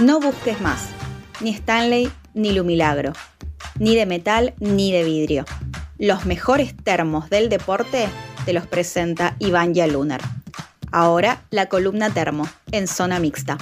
No busques más, ni Stanley ni Lumilagro, ni de metal ni de vidrio. Los mejores termos del deporte te los presenta Ivania Lunar. Ahora la columna termo en zona mixta.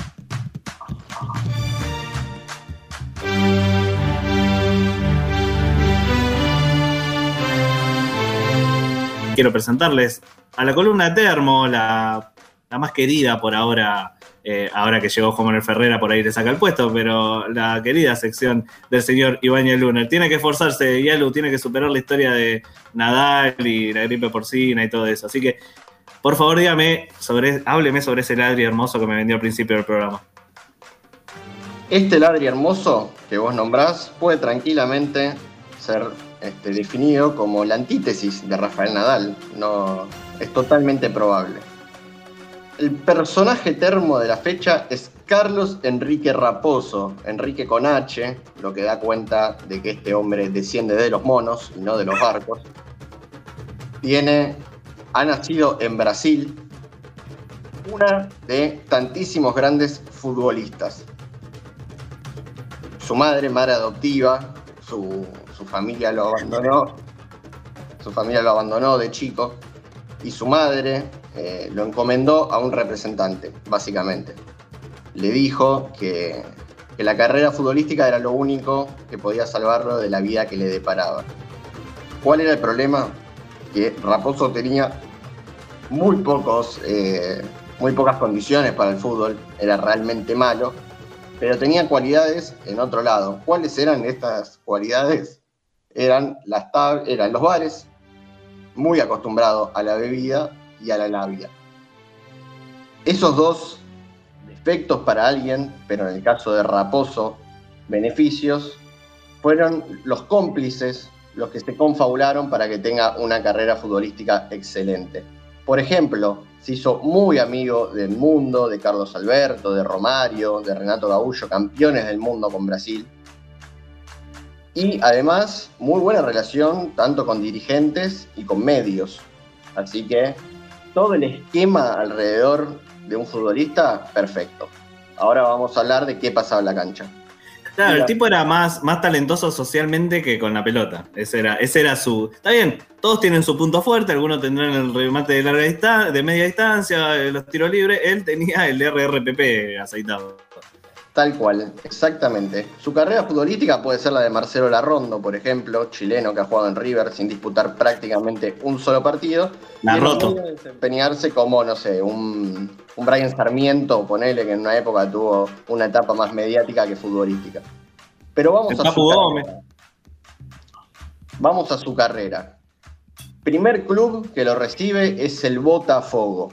Quiero presentarles a la columna termo, la más querida por ahora eh, ahora que llegó Juan Manuel Ferrera, por ahí le saca el puesto, pero la querida sección del señor Iván Lunar. Tiene que esforzarse, Yalu, tiene que superar la historia de Nadal y la gripe porcina y todo eso. Así que, por favor, dígame, sobre, hábleme sobre ese ladri hermoso que me vendió al principio del programa. Este ladri hermoso que vos nombrás puede tranquilamente ser este, definido como la antítesis de Rafael Nadal. No, es totalmente probable. El personaje termo de la fecha es Carlos Enrique Raposo, Enrique con H, lo que da cuenta de que este hombre desciende de los monos y no de los barcos. Tiene, ha nacido en Brasil, una de tantísimos grandes futbolistas. Su madre, madre adoptiva, su, su familia lo abandonó, su familia lo abandonó de chico, y su madre, eh, lo encomendó a un representante, básicamente. Le dijo que, la carrera futbolística era lo único que podía salvarlo de la vida que le deparaba. ¿Cuál era el problema? Que Raposo tenía muy, pocos, eh, muy pocas condiciones para el fútbol, era realmente malo, pero tenía cualidades en otro lado. ¿Cuáles eran estas cualidades? Eran, las eran los bares, muy acostumbrado a la bebida y a la labia. Esos dos defectos para alguien, pero en el caso de Raposo, beneficios, fueron los cómplices los que se confabularon para que tenga una carrera futbolística excelente. Por ejemplo, se hizo muy amigo del mundo, de Carlos Alberto, de Romario, de Renato Gaullo, campeones del mundo con Brasil. Y además, muy buena relación tanto con dirigentes y con medios. Así que todo el esquema alrededor de un futbolista, perfecto. Ahora vamos a hablar de qué pasaba en la cancha. Claro, el tipo era más, más talentoso socialmente que con la pelota. Ese era, ese era su. Está bien, todos tienen su punto fuerte, algunos tendrán el remate de larga distancia, de media distancia, los tiros libres. Él tenía el RRPP aceitado. Tal cual, exactamente. Su carrera futbolística puede ser la de Marcelo Larrondo, por ejemplo, chileno que ha jugado en River sin disputar prácticamente un solo partido. La y roto. desempeñarse como, no sé, un, un Brian Sarmiento, ponele que en una época tuvo una etapa más mediática que futbolística. Pero vamos a su carrera. Vamos a su carrera. Primer club que lo recibe es el Botafogo.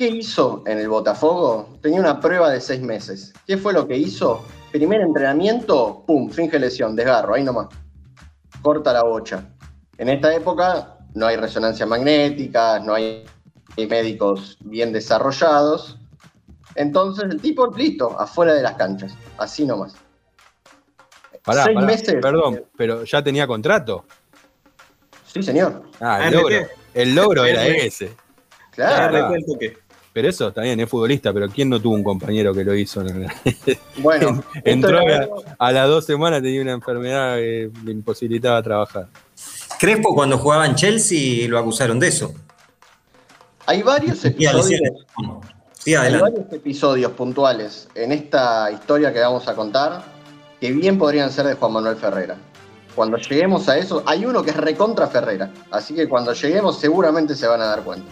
¿Qué hizo en el Botafogo? Tenía una prueba de seis meses. ¿Qué fue lo que hizo? Primer entrenamiento, pum, finge lesión, desgarro, ahí nomás. Corta la bocha. En esta época no hay resonancia magnética, no hay médicos bien desarrollados. Entonces el tipo, listo, afuera de las canchas, así nomás. seis meses. Perdón, pero ya tenía contrato. Sí, señor. Ah, el logro, el logro era ese. Claro. Pero eso también es futbolista, pero ¿quién no tuvo un compañero que lo hizo? Bueno, entró a, las dos semanas tenía una enfermedad que le imposibilitaba trabajar. Crespo cuando jugaba en Chelsea lo acusaron de eso. Hay varios episodios. hay varios episodios puntuales en esta historia que vamos a contar que bien podrían ser de Juan Manuel Ferrera. Cuando lleguemos a eso, hay uno que es recontra Ferrera, así que cuando lleguemos seguramente se van a dar cuenta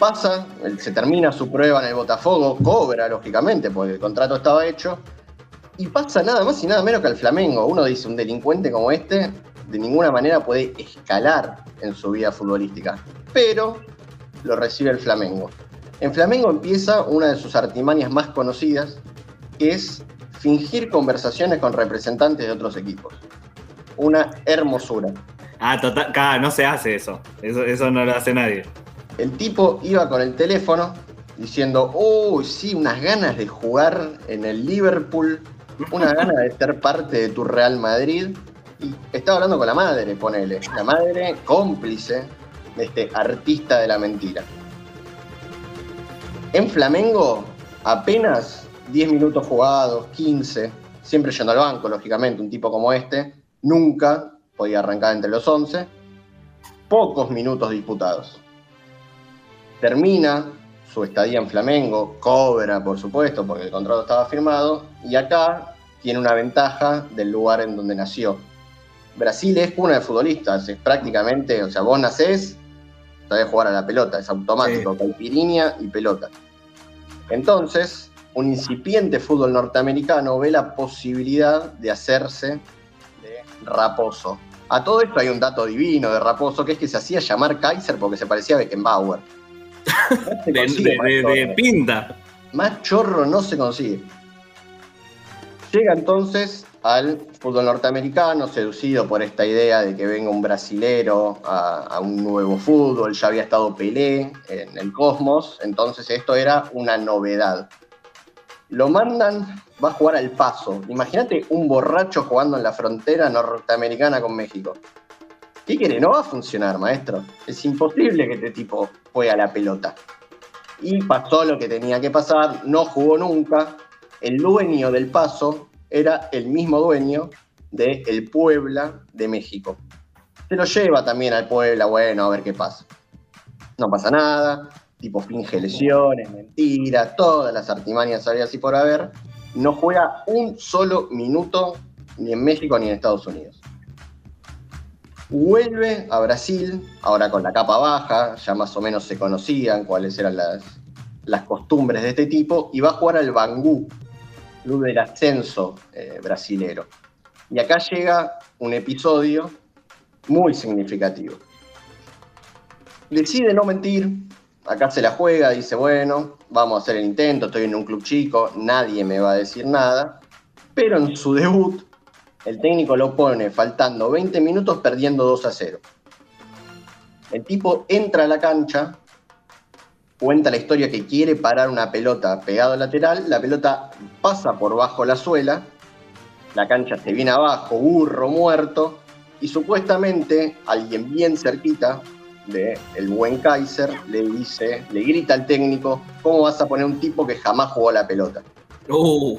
pasa, se termina su prueba en el Botafogo, cobra lógicamente, porque el contrato estaba hecho, y pasa nada más y nada menos que al Flamengo. Uno dice, un delincuente como este de ninguna manera puede escalar en su vida futbolística, pero lo recibe el Flamengo. En Flamengo empieza una de sus artimañas más conocidas, que es fingir conversaciones con representantes de otros equipos. Una hermosura. Ah, total, no se hace eso. eso. Eso no lo hace nadie. El tipo iba con el teléfono diciendo, oh, sí, unas ganas de jugar en el Liverpool, unas ganas de ser parte de tu Real Madrid. Y estaba hablando con la madre, ponele. La madre cómplice de este artista de la mentira. En Flamengo, apenas 10 minutos jugados, 15, siempre yendo al banco, lógicamente, un tipo como este, nunca podía arrancar entre los 11, pocos minutos disputados. Termina su estadía en Flamengo, cobra, por supuesto, porque el contrato estaba firmado, y acá tiene una ventaja del lugar en donde nació. Brasil es cuna de futbolistas, es prácticamente, o sea, vos nacés, sabés jugar a la pelota, es automático, caipirinha y pelota. Entonces, un incipiente fútbol norteamericano ve la posibilidad de hacerse de Raposo. A todo esto hay un dato divino de Raposo, que es que se hacía llamar Kaiser porque se parecía a Beckenbauer. de, pinta. Más chorro no se consigue. Llega entonces al fútbol norteamericano, seducido por esta idea de que venga un brasilero a, un nuevo fútbol, ya había estado Pelé en el Cosmos, entonces esto era una novedad. Lo mandan, va a jugar al paso. Imagínate un borracho jugando en la frontera norteamericana con México. ¿Qué quiere? No va a funcionar, maestro. Es imposible que este tipo juegue a la pelota. Y pasó lo que tenía que pasar, no jugó nunca. El dueño del paso era el mismo dueño de el Puebla de México. Se lo lleva también al Puebla, bueno, a ver qué pasa. No pasa nada, tipo finge lesiones, mentiras, todas las artimañas había así por haber. No juega un solo minuto ni en México ni en Estados Unidos. Vuelve a Brasil, ahora con la capa baja, ya más o menos se conocían cuáles eran las, las costumbres de este tipo, y va a jugar al Bangú, club del ascenso eh, brasilero. Y acá llega un episodio muy significativo. Decide no mentir, acá se la juega, dice, bueno, vamos a hacer el intento, estoy en un club chico, nadie me va a decir nada, pero en su debut el técnico lo pone faltando 20 minutos perdiendo 2 a 0. El tipo entra a la cancha, cuenta la historia que quiere parar una pelota pegado al lateral, la pelota pasa por bajo la suela, la cancha se viene abajo, burro muerto, y supuestamente alguien bien cerquita de el buen Kaiser le dice, le grita al técnico, ¿cómo vas a poner un tipo que jamás jugó la pelota? Uh.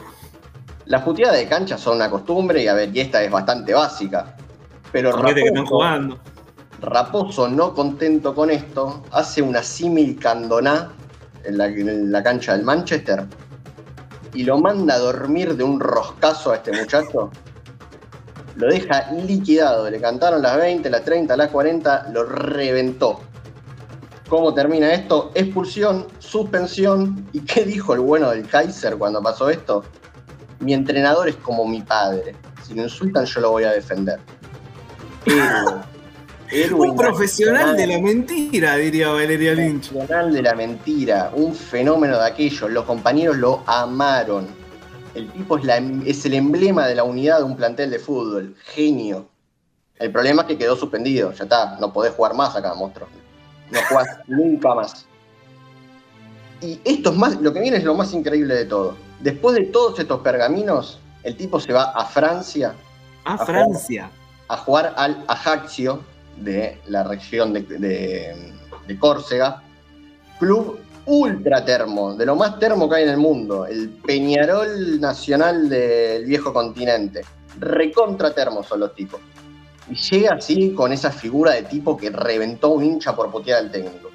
Las puteadas de cancha son una costumbre y a ver, y esta es bastante básica. Pero Raposo, Raposo, no contento con esto, hace una símil candoná en la, cancha del Manchester y lo manda a dormir de un roscazo a este muchacho. Lo deja liquidado. Le cantaron las 20, las 30, las 40, lo reventó. ¿Cómo termina esto? Expulsión, suspensión. ¿Y qué dijo el bueno del Kaiser cuando pasó esto? Mi entrenador es como mi padre. Si lo insultan, yo lo voy a defender. un profesional de la mentira, diría Valeria Lynch. Un profesional de la mentira, un fenómeno de aquello. Los compañeros lo amaron. El tipo es, es el emblema de la unidad de un plantel de fútbol. Genio. El problema es que quedó suspendido. Ya está, no podés jugar más acá, monstruo. No jugás nunca más. Y esto es más, lo que viene es lo más increíble de todo Después de todos estos pergaminos, el tipo se va a Francia. a, Francia. a jugar al Ajaccio de la región de, Córcega. Club ultra termo, de lo más termo que hay en el mundo. El Peñarol Nacional del viejo continente. Recontra termo son los tipos. Y llega así con esa figura de tipo que reventó un hincha por putear al técnico.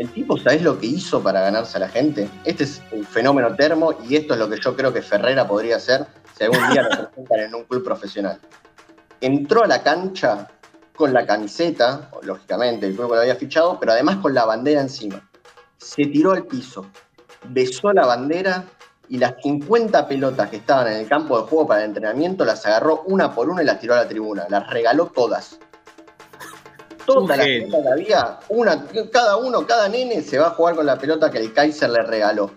El tipo, ¿sabés lo que hizo para ganarse a la gente? Este es un fenómeno termo y esto es lo que yo creo que Ferrera podría hacer si algún día lo presentan en un club profesional. Entró a la cancha con la camiseta, lógicamente el club lo había fichado, pero además con la bandera encima. Se tiró al piso, besó la bandera y las 50 pelotas que estaban en el campo de juego para el entrenamiento las agarró una por una y las tiró a la tribuna. Las regaló todas toda la una, cada uno, cada nene se va a jugar con la pelota que el Kaiser le regaló.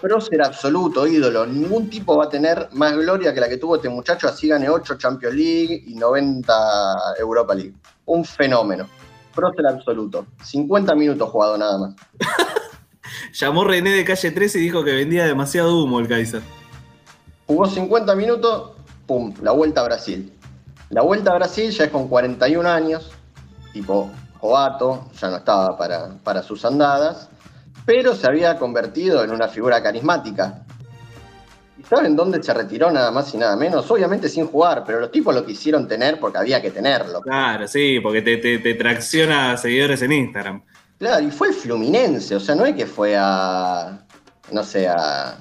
Prócer absoluto, ídolo. Ningún tipo va a tener más gloria que la que tuvo este muchacho, así gane 8 Champions League y 90 Europa League. Un fenómeno. Prócer absoluto. 50 minutos jugado nada más. Llamó René de calle 13 y dijo que vendía demasiado humo el Kaiser. Jugó 50 minutos, pum, la vuelta a Brasil. La vuelta a Brasil ya es con 41 años, tipo Joato, ya no estaba para, sus andadas, pero se había convertido en una figura carismática. ¿Y saben dónde se retiró nada más y nada menos? Obviamente sin jugar, pero los tipos lo quisieron tener porque había que tenerlo. Claro, sí, porque te, te, tracciona seguidores en Instagram. Claro, y fue el Fluminense, o sea, no es que fue a, no sé, a,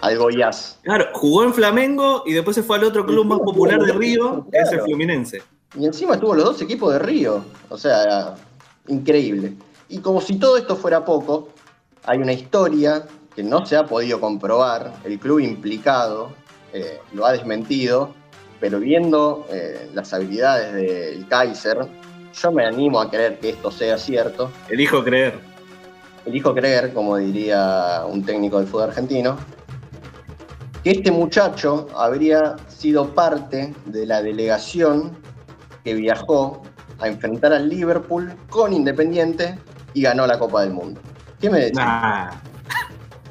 al Goiás. Claro, jugó en Flamengo y después se fue al otro club más popular de Río, que es el Fluminense. Y encima estuvo los dos equipos de Río, o sea, increíble. Y como si todo esto fuera poco, hay una historia que no se ha podido comprobar, el club implicado eh, lo ha desmentido, pero viendo eh, las habilidades del Kaiser, yo me animo a creer que esto sea cierto. Elijo creer. Elijo creer, como diría un técnico del fútbol argentino, que este muchacho habría sido parte de la delegación que viajó a enfrentar al Liverpool con Independiente y ganó la Copa del Mundo. ¿Qué me decís?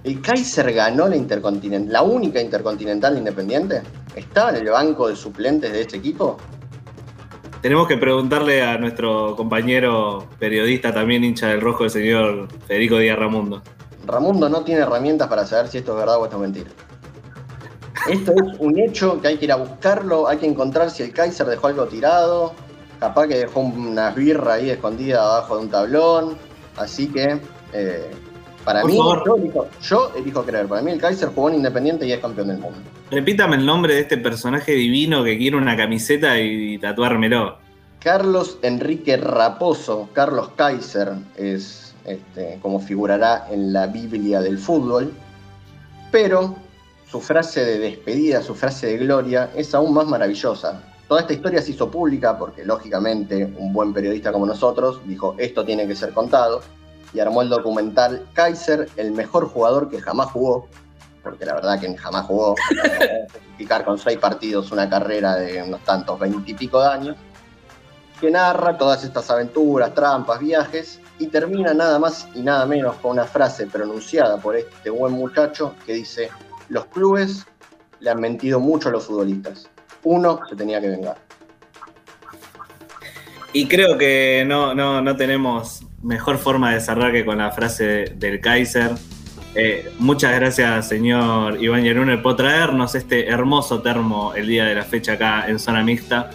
¿El Kaiser ganó la Intercontinental, la única Intercontinental Independiente? ¿Estaba en el banco de suplentes de este equipo? Tenemos que preguntarle a nuestro compañero periodista, también hincha del rojo, el señor Federico Díaz Ramundo. Ramundo no tiene herramientas para saber si esto es verdad o esto es mentira. Esto es un hecho que hay que ir a buscarlo, hay que encontrar si el Kaiser dejó algo tirado, capaz que dejó unas birra ahí escondida abajo de un tablón, así que eh, para mí, yo elijo, creer. Para mí el Kaiser jugó en Independiente y es campeón del mundo. Repítame el nombre de este personaje divino que quiere una camiseta y tatuármelo. Carlos Enrique Raposo, Carlos Kaiser, es este, como figurará en la Biblia del fútbol. Pero su frase de despedida, su frase de gloria, es aún más maravillosa. Toda esta historia se hizo pública porque, lógicamente, un buen periodista como nosotros dijo, esto tiene que ser contado y armó el documental Kaiser, el mejor jugador que jamás jugó, porque la verdad que jamás jugó, picar con seis partidos una carrera de unos tantos veintipico de años, que narra todas estas aventuras, trampas, viajes, y termina nada más y nada menos con una frase pronunciada por este buen muchacho que dice, los clubes le han mentido mucho a los futbolistas, uno se tenía que vengar. Y creo que no, no, no tenemos mejor forma de cerrar que con la frase del Kaiser. Eh, muchas gracias, señor Iván Yeruner, por traernos este hermoso termo el día de la fecha acá en Zona Mixta.